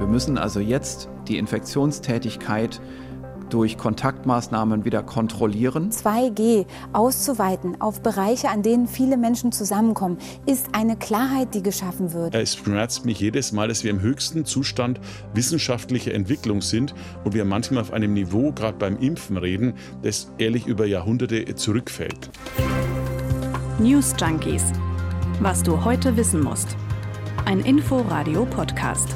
Wir müssen also jetzt die Infektionstätigkeit durch Kontaktmaßnahmen wieder kontrollieren. 2G auszuweiten auf Bereiche, an denen viele Menschen zusammenkommen, ist eine Klarheit, die geschaffen wird. Es schmerzt mich jedes Mal, dass wir im höchsten Zustand wissenschaftlicher Entwicklung sind und wir manchmal auf einem Niveau, gerade beim Impfen reden, das ehrlich über Jahrhunderte zurückfällt. News Junkies. Was du heute wissen musst. Ein Info-Radio-Podcast.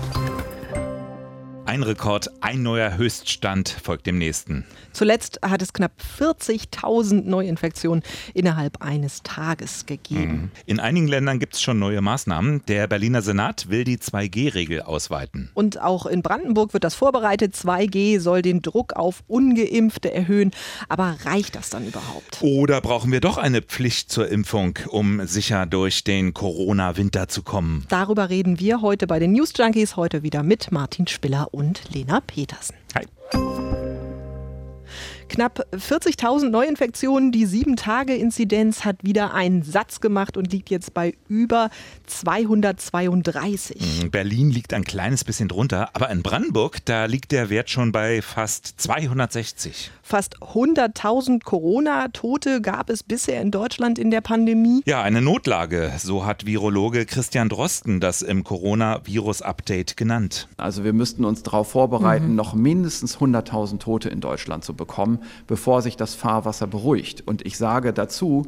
Ein Rekord, ein neuer Höchststand folgt dem nächsten. Zuletzt hat es knapp 40.000 Neuinfektionen innerhalb eines Tages gegeben. Mhm. In einigen Ländern gibt es schon neue Maßnahmen. Der Berliner Senat will die 2G-Regel ausweiten. Und auch in Brandenburg wird das vorbereitet. 2G soll den Druck auf ungeimpfte erhöhen. Aber reicht das dann überhaupt? Oder brauchen wir doch eine Pflicht zur Impfung, um sicher durch den Corona-Winter zu kommen? Darüber reden wir heute bei den News Junkies. Heute wieder mit Martin Spiller und Lena Petersen. Hi. Knapp 40.000 Neuinfektionen, die 7-Tage-Inzidenz hat wieder einen Satz gemacht und liegt jetzt bei über 232. Mhm, Berlin liegt ein kleines bisschen drunter, aber in Brandenburg, da liegt der Wert schon bei fast 260. Fast 100.000 Corona-Tote gab es bisher in Deutschland in der Pandemie. Ja, eine Notlage, so hat Virologe Christian Drosten das im Corona-Virus-Update genannt. Also wir müssten uns darauf vorbereiten, mhm. noch mindestens 100.000 Tote in Deutschland zu bekommen bevor sich das Fahrwasser beruhigt. Und ich sage dazu,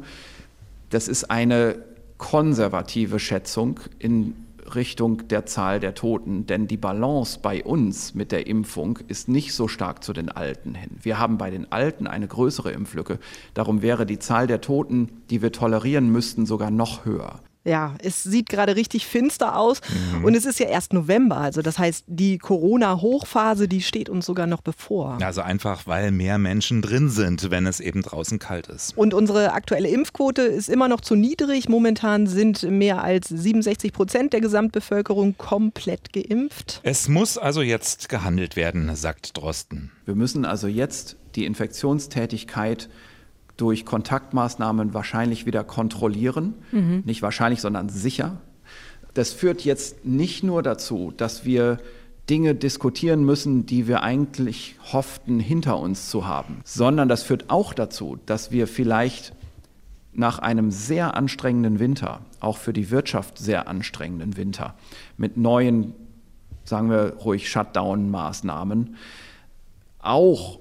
das ist eine konservative Schätzung in Richtung der Zahl der Toten, denn die Balance bei uns mit der Impfung ist nicht so stark zu den Alten hin. Wir haben bei den Alten eine größere Impflücke. Darum wäre die Zahl der Toten, die wir tolerieren müssten, sogar noch höher. Ja, es sieht gerade richtig finster aus mhm. und es ist ja erst November, also das heißt, die Corona-Hochphase, die steht uns sogar noch bevor. Also einfach, weil mehr Menschen drin sind, wenn es eben draußen kalt ist. Und unsere aktuelle Impfquote ist immer noch zu niedrig. Momentan sind mehr als 67 Prozent der Gesamtbevölkerung komplett geimpft. Es muss also jetzt gehandelt werden, sagt Drosten. Wir müssen also jetzt die Infektionstätigkeit durch Kontaktmaßnahmen wahrscheinlich wieder kontrollieren. Mhm. Nicht wahrscheinlich, sondern sicher. Das führt jetzt nicht nur dazu, dass wir Dinge diskutieren müssen, die wir eigentlich hofften, hinter uns zu haben, sondern das führt auch dazu, dass wir vielleicht nach einem sehr anstrengenden Winter, auch für die Wirtschaft sehr anstrengenden Winter, mit neuen, sagen wir ruhig, Shutdown-Maßnahmen, auch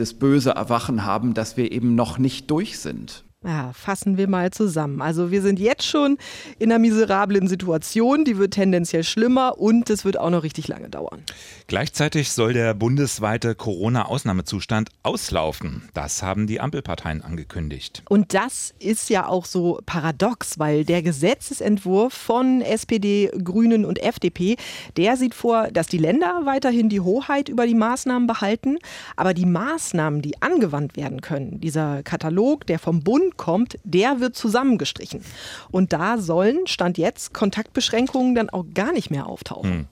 das böse Erwachen haben, dass wir eben noch nicht durch sind. Ja, fassen wir mal zusammen. Also wir sind jetzt schon in einer miserablen Situation, die wird tendenziell schlimmer und es wird auch noch richtig lange dauern. Gleichzeitig soll der bundesweite Corona-Ausnahmezustand auslaufen. Das haben die Ampelparteien angekündigt. Und das ist ja auch so paradox, weil der Gesetzesentwurf von SPD, Grünen und FDP, der sieht vor, dass die Länder weiterhin die Hoheit über die Maßnahmen behalten, aber die Maßnahmen, die angewandt werden können, dieser Katalog, der vom Bund kommt, der wird zusammengestrichen. Und da sollen, Stand jetzt, Kontaktbeschränkungen dann auch gar nicht mehr auftauchen. Hm.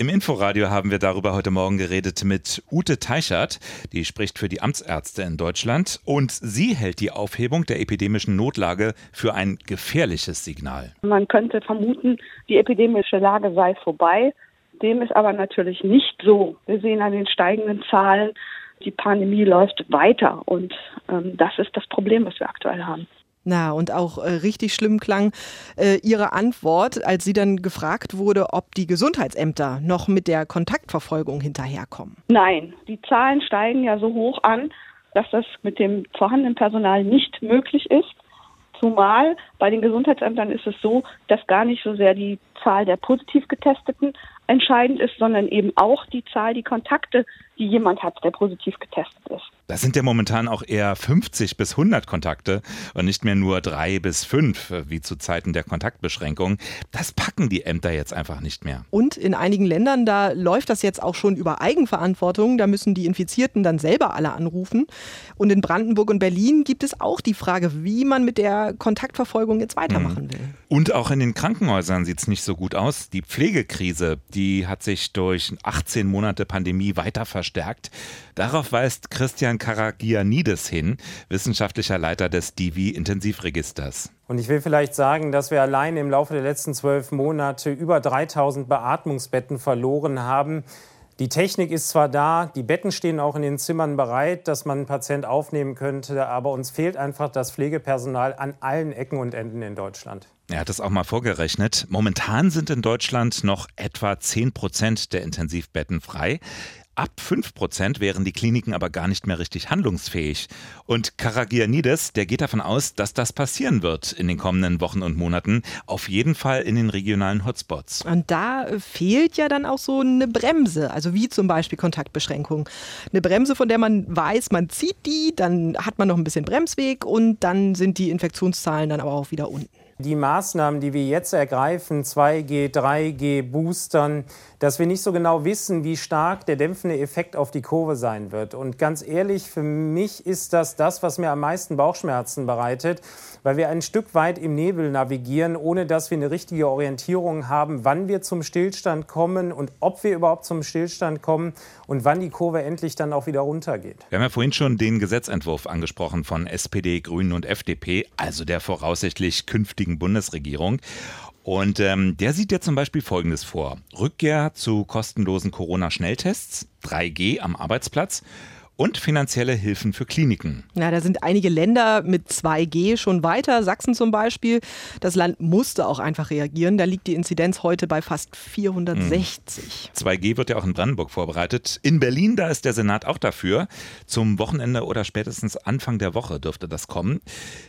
Im Inforadio haben wir darüber heute Morgen geredet mit Ute Teichert, die spricht für die Amtsärzte in Deutschland und sie hält die Aufhebung der epidemischen Notlage für ein gefährliches Signal. Man könnte vermuten, die epidemische Lage sei vorbei. Dem ist aber natürlich nicht so. Wir sehen an den steigenden Zahlen, die Pandemie läuft weiter und ähm, das ist das Problem, was wir aktuell haben. Na, und auch äh, richtig schlimm klang äh, Ihre Antwort, als sie dann gefragt wurde, ob die Gesundheitsämter noch mit der Kontaktverfolgung hinterherkommen. Nein, die Zahlen steigen ja so hoch an, dass das mit dem vorhandenen Personal nicht möglich ist. Zumal bei den Gesundheitsämtern ist es so, dass gar nicht so sehr die Zahl der positiv Getesteten entscheidend ist, sondern eben auch die Zahl, die Kontakte, die jemand hat, der positiv getestet ist. Das sind ja momentan auch eher 50 bis 100 Kontakte und nicht mehr nur drei bis fünf, wie zu Zeiten der Kontaktbeschränkung. Das packen die Ämter jetzt einfach nicht mehr. Und in einigen Ländern, da läuft das jetzt auch schon über Eigenverantwortung. Da müssen die Infizierten dann selber alle anrufen. Und in Brandenburg und Berlin gibt es auch die Frage, wie man mit der Kontaktverfolgung jetzt weitermachen mhm. will. Und auch in den Krankenhäusern sieht es nicht so gut aus. Die Pflegekrise, die hat sich durch 18 Monate Pandemie weiter verstärkt. Darauf weist Christian Karagianidis hin, wissenschaftlicher Leiter des Divi-Intensivregisters. Und ich will vielleicht sagen, dass wir allein im Laufe der letzten zwölf Monate über 3000 Beatmungsbetten verloren haben. Die Technik ist zwar da, die Betten stehen auch in den Zimmern bereit, dass man einen Patient aufnehmen könnte, aber uns fehlt einfach das Pflegepersonal an allen Ecken und Enden in Deutschland. Er hat es auch mal vorgerechnet. Momentan sind in Deutschland noch etwa 10 Prozent der Intensivbetten frei. Ab 5 Prozent wären die Kliniken aber gar nicht mehr richtig handlungsfähig. Und Karagianides, der geht davon aus, dass das passieren wird in den kommenden Wochen und Monaten. Auf jeden Fall in den regionalen Hotspots. Und da fehlt ja dann auch so eine Bremse, also wie zum Beispiel Kontaktbeschränkungen. Eine Bremse, von der man weiß, man zieht die, dann hat man noch ein bisschen Bremsweg und dann sind die Infektionszahlen dann aber auch wieder unten. Die Maßnahmen, die wir jetzt ergreifen, 2G, 3G, Boostern, dass wir nicht so genau wissen, wie stark der dämpfende Effekt auf die Kurve sein wird. Und ganz ehrlich, für mich ist das das, was mir am meisten Bauchschmerzen bereitet, weil wir ein Stück weit im Nebel navigieren, ohne dass wir eine richtige Orientierung haben, wann wir zum Stillstand kommen und ob wir überhaupt zum Stillstand kommen und wann die Kurve endlich dann auch wieder runtergeht. Wir haben ja vorhin schon den Gesetzentwurf angesprochen von SPD, Grünen und FDP, also der voraussichtlich künftigen Bundesregierung. Und ähm, der sieht ja zum Beispiel Folgendes vor. Rückkehr zu kostenlosen Corona-Schnelltests, 3G am Arbeitsplatz und finanzielle Hilfen für Kliniken. Ja, da sind einige Länder mit 2G schon weiter. Sachsen zum Beispiel. Das Land musste auch einfach reagieren. Da liegt die Inzidenz heute bei fast 460. 2G wird ja auch in Brandenburg vorbereitet. In Berlin, da ist der Senat auch dafür. Zum Wochenende oder spätestens Anfang der Woche dürfte das kommen.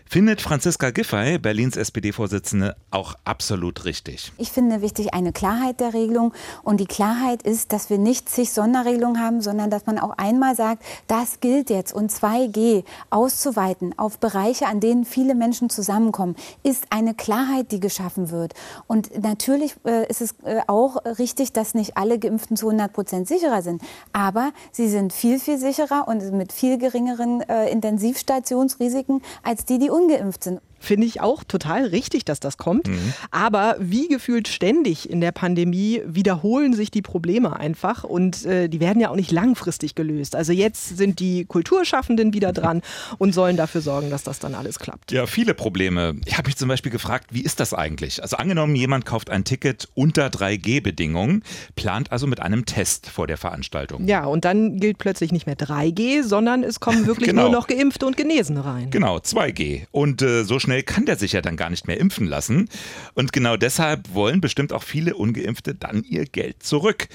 Findet Franziska Giffey, Berlins SPD-Vorsitzende, auch absolut richtig. Ich finde wichtig eine Klarheit der Regelung. Und die Klarheit ist, dass wir nicht zig Sonderregelungen haben, sondern dass man auch einmal sagt, das gilt jetzt und 2G auszuweiten auf Bereiche, an denen viele Menschen zusammenkommen, ist eine Klarheit, die geschaffen wird. Und natürlich äh, ist es äh, auch richtig, dass nicht alle Geimpften zu 100 Prozent sicherer sind. Aber sie sind viel, viel sicherer und mit viel geringeren äh, Intensivstationsrisiken als die, die ungeimpft sind. Finde ich auch total richtig, dass das kommt. Mhm. Aber wie gefühlt ständig in der Pandemie wiederholen sich die Probleme einfach und äh, die werden ja auch nicht langfristig gelöst. Also jetzt sind die Kulturschaffenden wieder dran und sollen dafür sorgen, dass das dann alles klappt. Ja, viele Probleme. Ich habe mich zum Beispiel gefragt, wie ist das eigentlich? Also angenommen, jemand kauft ein Ticket unter 3G-Bedingungen, plant also mit einem Test vor der Veranstaltung. Ja, und dann gilt plötzlich nicht mehr 3G, sondern es kommen wirklich genau. nur noch Geimpfte und Genesene rein. Genau, 2G. Und äh, so schnell kann der sich ja dann gar nicht mehr impfen lassen. Und genau deshalb wollen bestimmt auch viele Ungeimpfte dann ihr Geld zurück.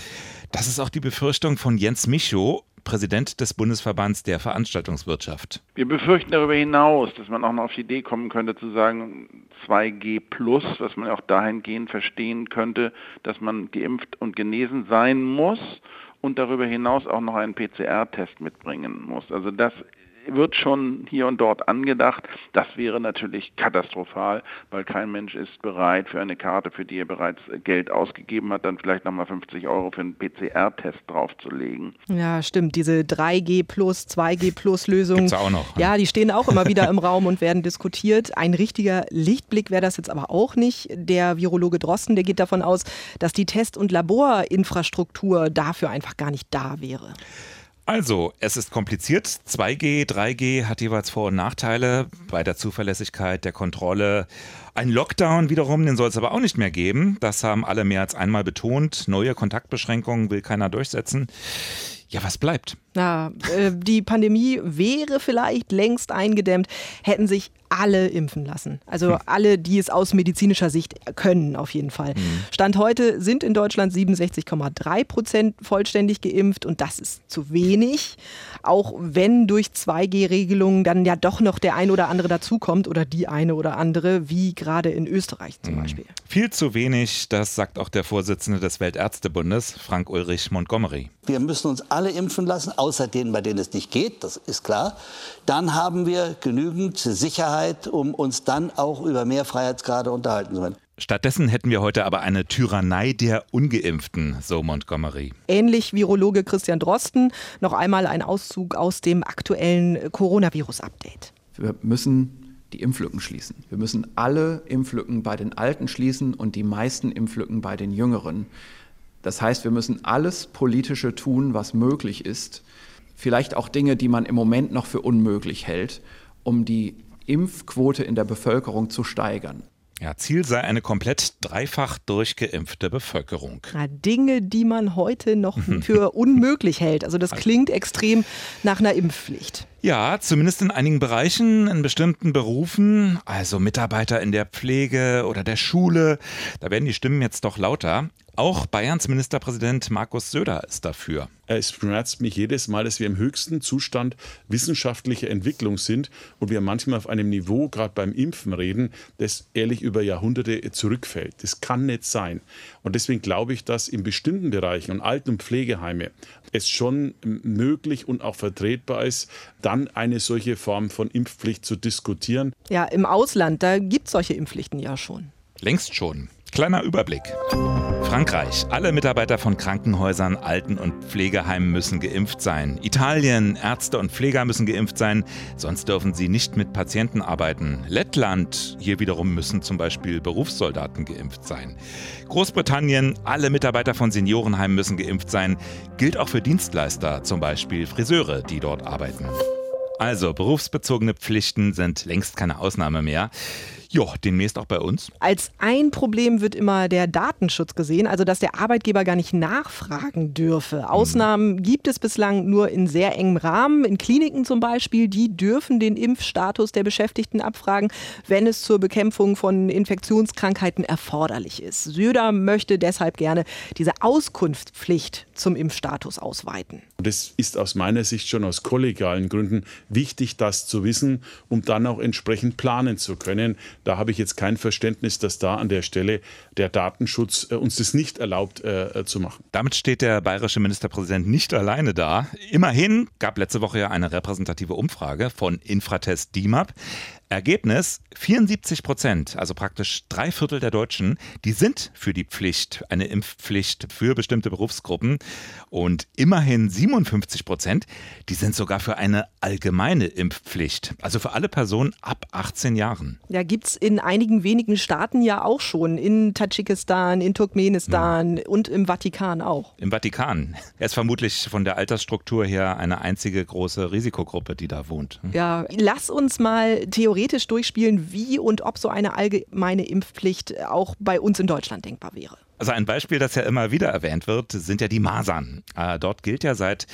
Das ist auch die Befürchtung von Jens Michow, Präsident des Bundesverbands der Veranstaltungswirtschaft. Wir befürchten darüber hinaus, dass man auch noch auf die Idee kommen könnte zu sagen 2G plus, was man auch dahingehend verstehen könnte, dass man geimpft und genesen sein muss und darüber hinaus auch noch einen PCR-Test mitbringen muss. Also das wird schon hier und dort angedacht. Das wäre natürlich katastrophal, weil kein Mensch ist bereit, für eine Karte, für die er bereits Geld ausgegeben hat, dann vielleicht nochmal 50 Euro für einen PCR-Test draufzulegen. Ja, stimmt. Diese 3G plus, 2G plus Lösungen. auch noch. Ja, die stehen auch immer wieder im Raum und werden diskutiert. Ein richtiger Lichtblick wäre das jetzt aber auch nicht. Der Virologe Drosten, der geht davon aus, dass die Test- und Laborinfrastruktur dafür einfach gar nicht da wäre. Also, es ist kompliziert. 2G, 3G hat jeweils Vor- und Nachteile bei der Zuverlässigkeit, der Kontrolle. Ein Lockdown wiederum, den soll es aber auch nicht mehr geben. Das haben alle mehr als einmal betont. Neue Kontaktbeschränkungen will keiner durchsetzen. Ja, was bleibt? Ja, äh, die Pandemie wäre vielleicht längst eingedämmt, hätten sich alle impfen lassen. Also hm. alle, die es aus medizinischer Sicht können, auf jeden Fall. Hm. Stand heute sind in Deutschland 67,3 Prozent vollständig geimpft und das ist zu wenig. Auch wenn durch 2G-Regelungen dann ja doch noch der ein oder andere dazukommt oder die eine oder andere, wie gerade in Österreich zum hm. Beispiel. Viel zu wenig, das sagt auch der Vorsitzende des Weltärztebundes, Frank Ulrich Montgomery. Wir müssen uns alle impfen lassen, außer denen, bei denen es nicht geht, das ist klar. Dann haben wir genügend Sicherheit, um uns dann auch über mehr Freiheitsgrade unterhalten zu können. Stattdessen hätten wir heute aber eine Tyrannei der Ungeimpften, so Montgomery. Ähnlich Virologe Christian Drosten. Noch einmal ein Auszug aus dem aktuellen Coronavirus-Update. Wir müssen die Impflücken schließen. Wir müssen alle Impflücken bei den Alten schließen und die meisten Impflücken bei den Jüngeren. Das heißt, wir müssen alles Politische tun, was möglich ist, vielleicht auch Dinge, die man im Moment noch für unmöglich hält, um die Impfquote in der Bevölkerung zu steigern. Ja, Ziel sei eine komplett dreifach durchgeimpfte Bevölkerung. Ja, Dinge, die man heute noch für unmöglich hält. Also das klingt extrem nach einer Impfpflicht. Ja, zumindest in einigen Bereichen, in bestimmten Berufen, also Mitarbeiter in der Pflege oder der Schule, da werden die Stimmen jetzt doch lauter. Auch Bayerns Ministerpräsident Markus Söder ist dafür. Es schmerzt mich jedes Mal, dass wir im höchsten Zustand wissenschaftlicher Entwicklung sind und wir manchmal auf einem Niveau, gerade beim Impfen reden, das ehrlich über Jahrhunderte zurückfällt. Das kann nicht sein. Und deswegen glaube ich, dass in bestimmten Bereichen und Alten- und Pflegeheime es schon möglich und auch vertretbar ist, dann eine solche Form von Impfpflicht zu diskutieren. Ja, im Ausland, da gibt es solche Impfpflichten ja schon. Längst schon. Kleiner Überblick. Frankreich. Alle Mitarbeiter von Krankenhäusern, Alten- und Pflegeheimen müssen geimpft sein. Italien. Ärzte und Pfleger müssen geimpft sein, sonst dürfen sie nicht mit Patienten arbeiten. Lettland. Hier wiederum müssen zum Beispiel Berufssoldaten geimpft sein. Großbritannien. Alle Mitarbeiter von Seniorenheimen müssen geimpft sein. Gilt auch für Dienstleister, zum Beispiel Friseure, die dort arbeiten. Also, berufsbezogene Pflichten sind längst keine Ausnahme mehr. Ja, demnächst auch bei uns. Als ein Problem wird immer der Datenschutz gesehen, also dass der Arbeitgeber gar nicht nachfragen dürfe. Ausnahmen gibt es bislang nur in sehr engem Rahmen. In Kliniken zum Beispiel, die dürfen den Impfstatus der Beschäftigten abfragen, wenn es zur Bekämpfung von Infektionskrankheiten erforderlich ist. Söder möchte deshalb gerne diese Auskunftspflicht zum Impfstatus ausweiten. Das ist aus meiner Sicht schon aus kollegialen Gründen wichtig, das zu wissen, um dann auch entsprechend planen zu können. Da habe ich jetzt kein Verständnis, dass da an der Stelle der Datenschutz äh, uns das nicht erlaubt äh, zu machen. Damit steht der bayerische Ministerpräsident nicht alleine da. Immerhin gab letzte Woche ja eine repräsentative Umfrage von Infratest DIMAP. Ergebnis, 74 Prozent, also praktisch drei Viertel der Deutschen, die sind für die Pflicht, eine Impfpflicht für bestimmte Berufsgruppen. Und immerhin 57 Prozent, die sind sogar für eine allgemeine Impfpflicht, also für alle Personen ab 18 Jahren. Ja, gibt es in einigen wenigen Staaten ja auch schon, in Tadschikistan, in Turkmenistan ja. und im Vatikan auch. Im Vatikan. Er ist vermutlich von der Altersstruktur her eine einzige große Risikogruppe, die da wohnt. Ja, lass uns mal theoretisch durchspielen, wie und ob so eine allgemeine Impfpflicht auch bei uns in Deutschland denkbar wäre. Also ein Beispiel, das ja immer wieder erwähnt wird, sind ja die Masern. Äh, dort gilt ja seit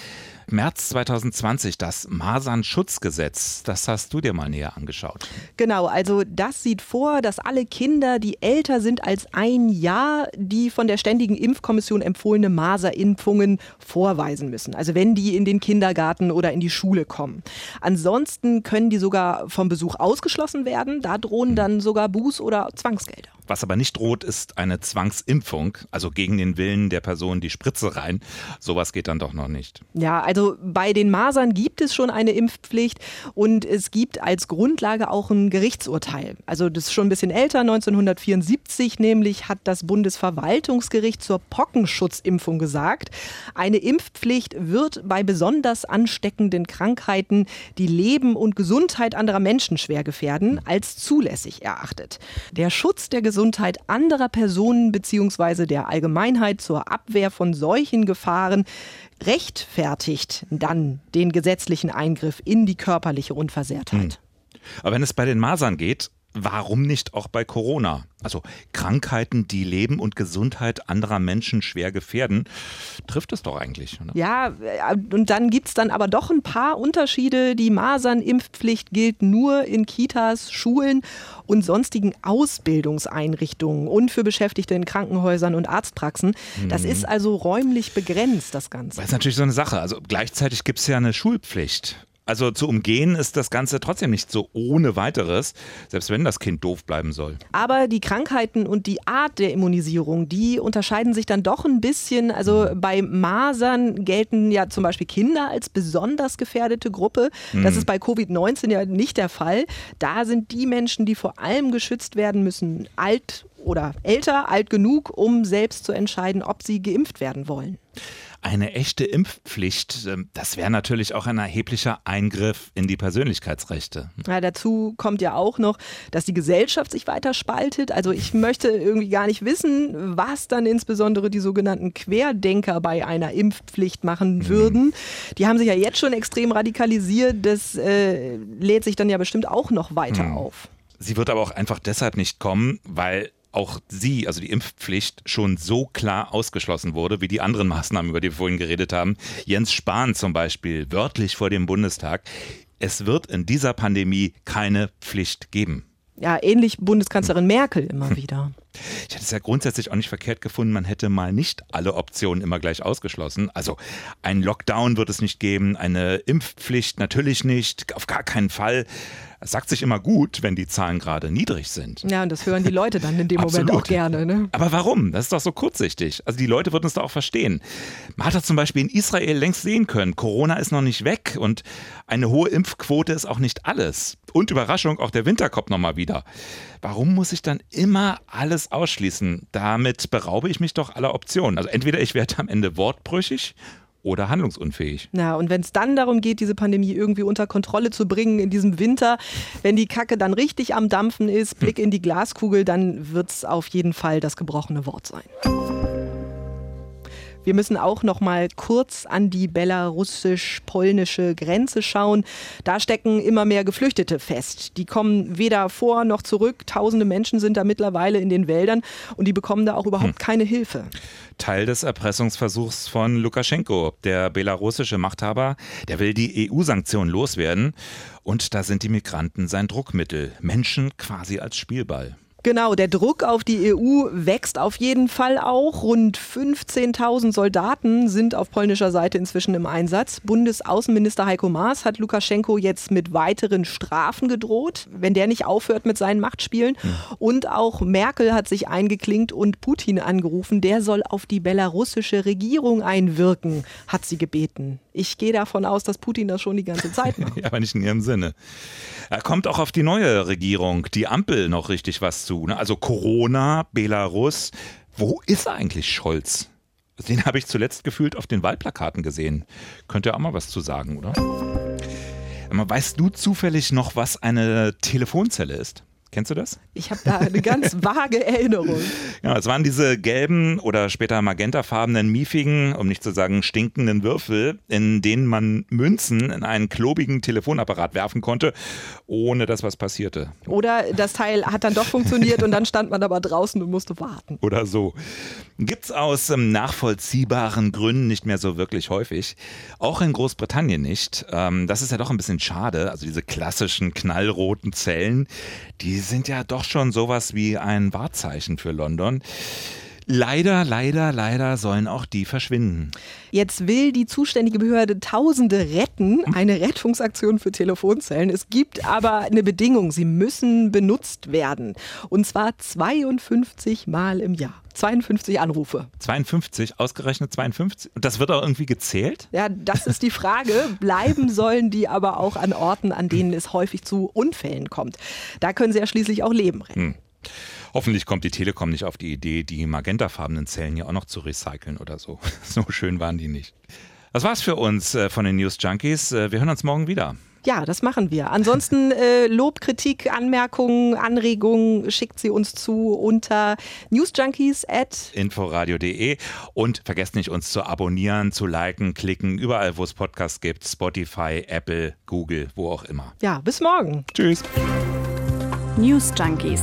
März 2020 das Masernschutzgesetz. Das hast du dir mal näher angeschaut. Genau, also das sieht vor, dass alle Kinder, die älter sind als ein Jahr, die von der Ständigen Impfkommission empfohlene Maserimpfungen vorweisen müssen. Also wenn die in den Kindergarten oder in die Schule kommen. Ansonsten können die sogar vom Besuch ausgeschlossen werden. Da drohen dann sogar Buß- oder Zwangsgelder. Was aber nicht droht, ist eine Zwangsimpfung, also gegen den Willen der Person die Spritze rein. Sowas geht dann doch noch nicht. Ja, also bei den Masern gibt es schon eine Impfpflicht und es gibt als Grundlage auch ein Gerichtsurteil. Also das ist schon ein bisschen älter, 1974 nämlich hat das Bundesverwaltungsgericht zur Pockenschutzimpfung gesagt, eine Impfpflicht wird bei besonders ansteckenden Krankheiten, die Leben und Gesundheit anderer Menschen schwer gefährden, als zulässig erachtet. Der Schutz der Gesundheit Gesundheit anderer Personen bzw. der Allgemeinheit zur Abwehr von solchen Gefahren rechtfertigt dann den gesetzlichen Eingriff in die körperliche Unversehrtheit. Hm. Aber wenn es bei den Masern geht, warum nicht auch bei Corona? Also Krankheiten, die Leben und Gesundheit anderer Menschen schwer gefährden, trifft es doch eigentlich. Oder? Ja, äh, und dann gibt es dann aber doch ein paar Unterschiede. Die Masernimpfpflicht gilt nur in Kitas, Schulen und sonstigen Ausbildungseinrichtungen und für Beschäftigte in Krankenhäusern und Arztpraxen. Das mhm. ist also räumlich begrenzt, das Ganze. Das ist natürlich so eine Sache. Also gleichzeitig gibt es ja eine Schulpflicht. Also zu umgehen ist das Ganze trotzdem nicht so ohne weiteres, selbst wenn das Kind doof bleiben soll. Aber die Krankheiten und die Art der Immunisierung, die unterscheiden sich dann doch ein bisschen. Also mhm. bei Masern gelten ja zum Beispiel Kinder als besonders gefährdete Gruppe. Das mhm. ist bei Covid-19 ja nicht der Fall. Da sind die Menschen, die vor allem geschützt werden müssen, alt oder älter, alt genug, um selbst zu entscheiden, ob sie geimpft werden wollen. Eine echte Impfpflicht, ähm, das wäre natürlich auch ein erheblicher Eingriff in die Persönlichkeitsrechte. Ja, dazu kommt ja auch noch, dass die Gesellschaft sich weiter spaltet. Also ich möchte irgendwie gar nicht wissen, was dann insbesondere die sogenannten Querdenker bei einer Impfpflicht machen mhm. würden. Die haben sich ja jetzt schon extrem radikalisiert. Das äh, lädt sich dann ja bestimmt auch noch weiter mhm. auf. Sie wird aber auch einfach deshalb nicht kommen, weil auch sie, also die Impfpflicht, schon so klar ausgeschlossen wurde, wie die anderen Maßnahmen, über die wir vorhin geredet haben. Jens Spahn zum Beispiel, wörtlich vor dem Bundestag. Es wird in dieser Pandemie keine Pflicht geben. Ja, ähnlich Bundeskanzlerin Merkel immer wieder. Ich hätte es ja grundsätzlich auch nicht verkehrt gefunden, man hätte mal nicht alle Optionen immer gleich ausgeschlossen. Also ein Lockdown wird es nicht geben, eine Impfpflicht natürlich nicht, auf gar keinen Fall. Es sagt sich immer gut, wenn die Zahlen gerade niedrig sind. Ja, und das hören die Leute dann in dem Moment auch gerne. Ne? Aber warum? Das ist doch so kurzsichtig. Also die Leute würden es doch auch verstehen. Man hat das zum Beispiel in Israel längst sehen können. Corona ist noch nicht weg und eine hohe Impfquote ist auch nicht alles. Und Überraschung, auch der Winter kommt nochmal wieder. Warum muss ich dann immer alles ausschließen? Damit beraube ich mich doch aller Optionen. Also entweder ich werde am Ende wortbrüchig oder handlungsunfähig. Na, und wenn es dann darum geht, diese Pandemie irgendwie unter Kontrolle zu bringen in diesem Winter, wenn die Kacke dann richtig am Dampfen ist, Blick hm. in die Glaskugel, dann wird es auf jeden Fall das gebrochene Wort sein. Wir müssen auch noch mal kurz an die belarussisch-polnische Grenze schauen. Da stecken immer mehr Geflüchtete fest. Die kommen weder vor noch zurück. Tausende Menschen sind da mittlerweile in den Wäldern und die bekommen da auch überhaupt hm. keine Hilfe. Teil des Erpressungsversuchs von Lukaschenko. Der belarussische Machthaber, der will die EU-Sanktionen loswerden. Und da sind die Migranten sein Druckmittel. Menschen quasi als Spielball. Genau, der Druck auf die EU wächst auf jeden Fall auch. Rund 15.000 Soldaten sind auf polnischer Seite inzwischen im Einsatz. Bundesaußenminister Heiko Maas hat Lukaschenko jetzt mit weiteren Strafen gedroht, wenn der nicht aufhört mit seinen Machtspielen. Mhm. Und auch Merkel hat sich eingeklinkt und Putin angerufen. Der soll auf die belarussische Regierung einwirken, hat sie gebeten. Ich gehe davon aus, dass Putin das schon die ganze Zeit macht. ja, aber nicht in ihrem Sinne. Er kommt auch auf die neue Regierung, die Ampel, noch richtig was zu. Ne? Also Corona, Belarus. Wo ist eigentlich Scholz? Den habe ich zuletzt gefühlt auf den Wahlplakaten gesehen. Könnte ja auch mal was zu sagen, oder? Weißt du zufällig noch, was eine Telefonzelle ist? Kennst du das? Ich habe da eine ganz vage Erinnerung. Ja, es waren diese gelben oder später magentafarbenen, miefigen, um nicht zu sagen stinkenden Würfel, in denen man Münzen in einen klobigen Telefonapparat werfen konnte, ohne dass was passierte. Oder das Teil hat dann doch funktioniert und dann stand man aber draußen und musste warten. Oder so. Gibt's aus ähm, nachvollziehbaren Gründen nicht mehr so wirklich häufig. Auch in Großbritannien nicht. Ähm, das ist ja doch ein bisschen schade. Also diese klassischen knallroten Zellen, die sind ja doch schon sowas wie ein Wahrzeichen für London. Leider, leider, leider sollen auch die verschwinden. Jetzt will die zuständige Behörde Tausende retten, eine Rettungsaktion für Telefonzellen. Es gibt aber eine Bedingung, sie müssen benutzt werden. Und zwar 52 Mal im Jahr. 52 Anrufe. 52, ausgerechnet 52. Und das wird auch irgendwie gezählt? Ja, das ist die Frage. Bleiben sollen die aber auch an Orten, an denen es häufig zu Unfällen kommt. Da können sie ja schließlich auch Leben retten. Hm. Hoffentlich kommt die Telekom nicht auf die Idee, die magentafarbenen Zellen ja auch noch zu recyceln oder so. So schön waren die nicht. Das war's für uns äh, von den News Junkies. Äh, wir hören uns morgen wieder. Ja, das machen wir. Ansonsten äh, Lob, Kritik, Anmerkungen, Anregungen schickt sie uns zu unter newsjunkies at inforadio.de und vergesst nicht, uns zu abonnieren, zu liken, klicken, überall, wo es Podcasts gibt, Spotify, Apple, Google, wo auch immer. Ja, bis morgen. Tschüss. News Junkies.